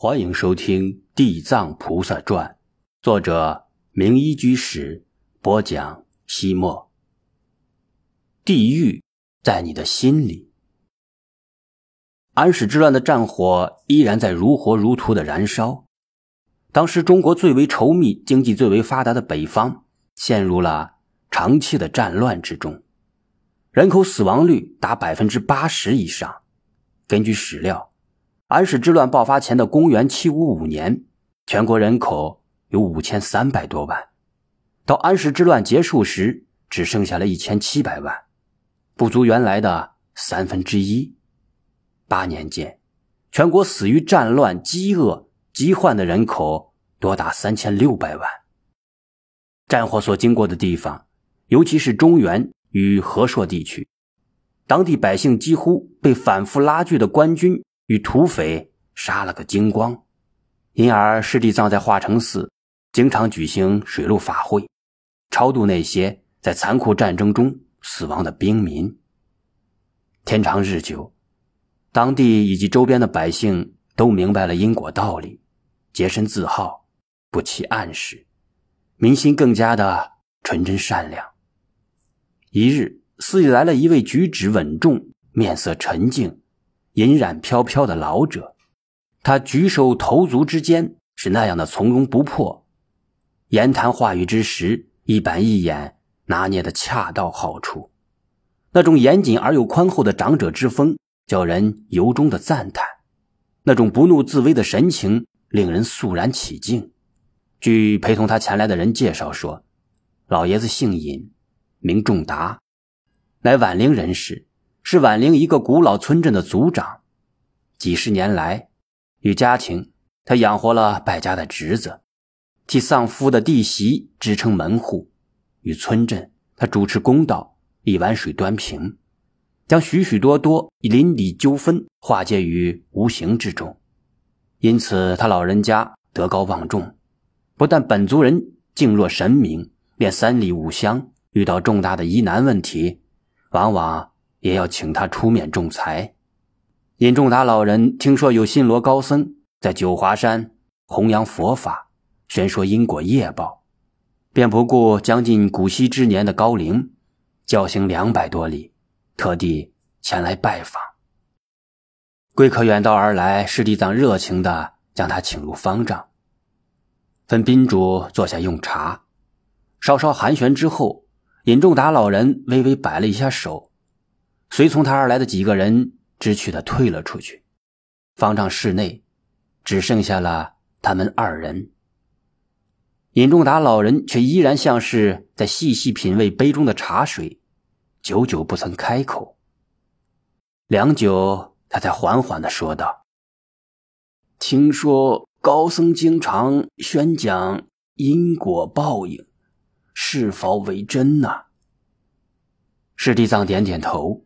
欢迎收听《地藏菩萨传》，作者明一居士播讲。西莫，地狱在你的心里。安史之乱的战火依然在如火如荼的燃烧。当时，中国最为稠密、经济最为发达的北方，陷入了长期的战乱之中，人口死亡率达百分之八十以上。根据史料。安史之乱爆发前的公元七五五年，全国人口有五千三百多万，到安史之乱结束时，只剩下了一千七百万，不足原来的三分之一。八年间，全国死于战乱、饥饿、疾患的人口多达三千六百万。战火所经过的地方，尤其是中原与和硕地区，当地百姓几乎被反复拉锯的官军。与土匪杀了个精光，因而师弟葬在化成寺经常举行水陆法会，超度那些在残酷战争中死亡的兵民。天长日久，当地以及周边的百姓都明白了因果道理，洁身自好，不欺暗室，民心更加的纯真善良。一日，寺里来了一位举止稳重、面色沉静。银染飘飘的老者，他举手投足之间是那样的从容不迫，言谈话语之时一板一眼，拿捏的恰到好处。那种严谨而又宽厚的长者之风，叫人由衷的赞叹；那种不怒自威的神情，令人肃然起敬。据陪同他前来的人介绍说，老爷子姓尹，名仲达，乃宛陵人士。是宛陵一个古老村镇的族长，几十年来，与家庭，他养活了败家的侄子，替丧夫的弟媳支撑门户；与村镇，他主持公道，一碗水端平，将许许多多邻里纠纷化解于无形之中。因此，他老人家德高望重，不但本族人敬若神明，连三里五乡遇到重大的疑难问题，往往。也要请他出面仲裁。尹仲达老人听说有新罗高僧在九华山弘扬佛法，宣说因果业报，便不顾将近古稀之年的高龄，叫行两百多里，特地前来拜访。贵客远道而来，师弟藏热情地将他请入方丈，分宾主坐下用茶。稍稍寒暄之后，尹仲达老人微微摆了一下手。随从他而来的几个人知趣的退了出去，方丈室内只剩下了他们二人。尹仲达老人却依然像是在细细品味杯中的茶水，久久不曾开口。良久，他才缓缓的说道：“听说高僧经常宣讲因果报应，是否为真呢？”师弟藏点点头。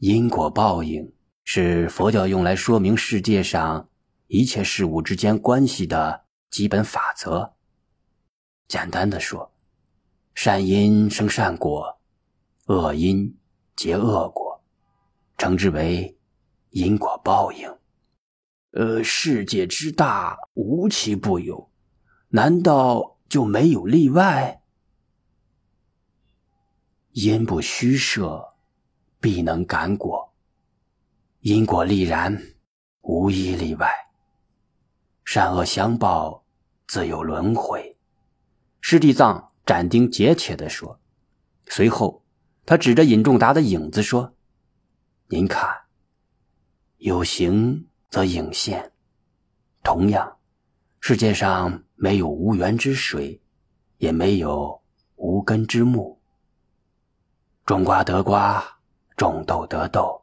因果报应是佛教用来说明世界上一切事物之间关系的基本法则。简单的说，善因生善果，恶因结恶果，称之为因果报应。呃，世界之大，无奇不有，难道就没有例外？因不虚设。必能感果，因果立然，无一例外。善恶相报，自有轮回。师弟藏斩钉截铁地说。随后，他指着尹仲达的影子说：“您看，有形则影现。同样，世界上没有无源之水，也没有无根之木。种瓜得瓜。”种豆得豆，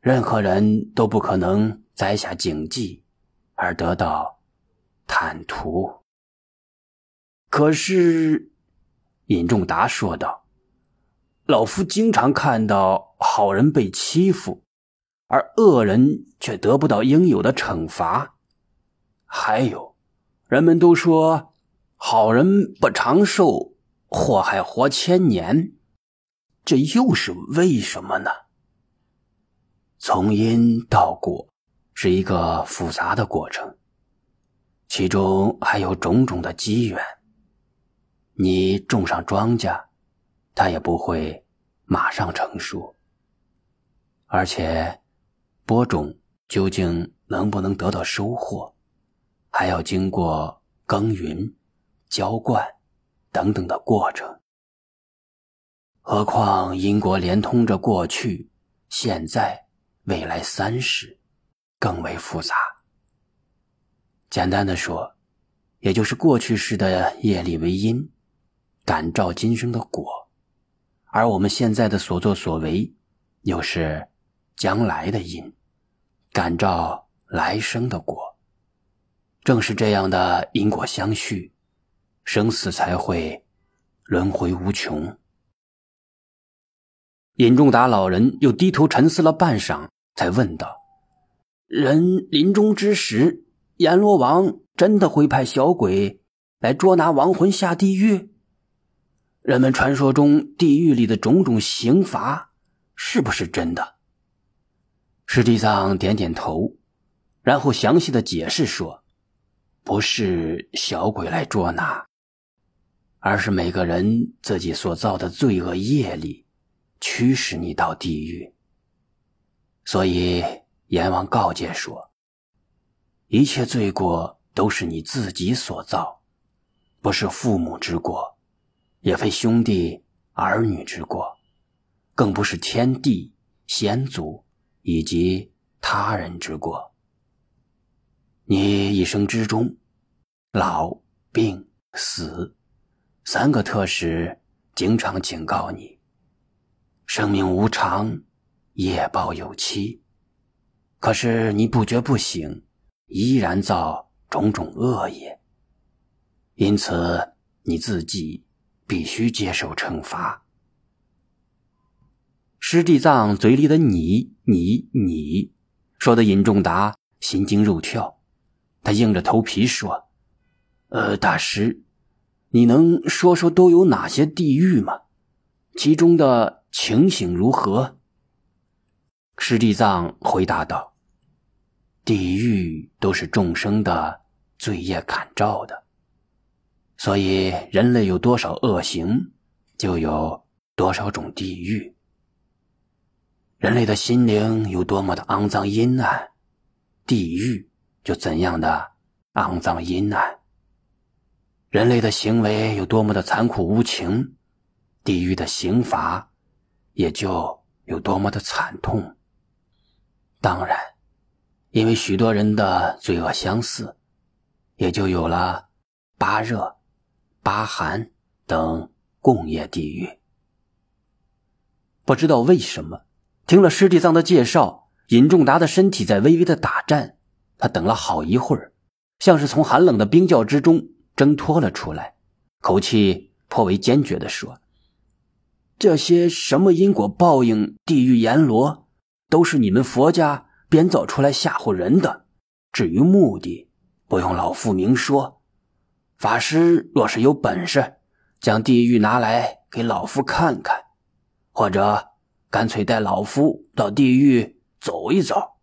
任何人都不可能栽下荆棘而得到坦途。可是，尹仲达说道：“老夫经常看到好人被欺负，而恶人却得不到应有的惩罚。还有，人们都说好人不长寿，祸害活千年。”这又是为什么呢？从因到果，是一个复杂的过程，其中还有种种的机缘。你种上庄稼，它也不会马上成熟，而且播种究竟能不能得到收获，还要经过耕耘、浇灌等等的过程。何况因果连通着过去、现在、未来三世，更为复杂。简单的说，也就是过去式的业力为因。感召今生的果，而我们现在的所作所为，又是将来的因，感召来生的果。正是这样的因果相续，生死才会轮回无穷。尹仲达老人又低头沉思了半晌，才问道：“人临终之时，阎罗王真的会派小鬼来捉拿亡魂下地狱？”人们传说中地狱里的种种刑罚，是不是真的？师地藏点点头，然后详细的解释说：“不是小鬼来捉拿，而是每个人自己所造的罪恶业力，驱使你到地狱。所以阎王告诫说，一切罪过都是你自己所造，不是父母之过。”也非兄弟儿女之过，更不是天地先祖以及他人之过。你一生之中，老、病、死三个特使经常警告你：生命无常，业报有期。可是你不觉不醒，依然造种种恶业，因此你自己。必须接受惩罚。师地藏嘴里的“你、你、你”，说的尹仲达心惊肉跳。他硬着头皮说：“呃，大师，你能说说都有哪些地狱吗？其中的情形如何？”师地藏回答道：“地狱都是众生的罪业感召的。”所以，人类有多少恶行，就有多少种地狱。人类的心灵有多么的肮脏阴暗，地狱就怎样的肮脏阴暗。人类的行为有多么的残酷无情，地狱的刑罚也就有多么的惨痛。当然，因为许多人的罪恶相似，也就有了八热。八寒等共业地狱，不知道为什么，听了师弟藏的介绍，尹仲达的身体在微微的打颤。他等了好一会儿，像是从寒冷的冰窖之中挣脱了出来，口气颇为坚决地说：“这些什么因果报应、地狱阎罗，都是你们佛家编造出来吓唬人的。至于目的，不用老夫明说。”法师若是有本事，将地狱拿来给老夫看看，或者干脆带老夫到地狱走一走。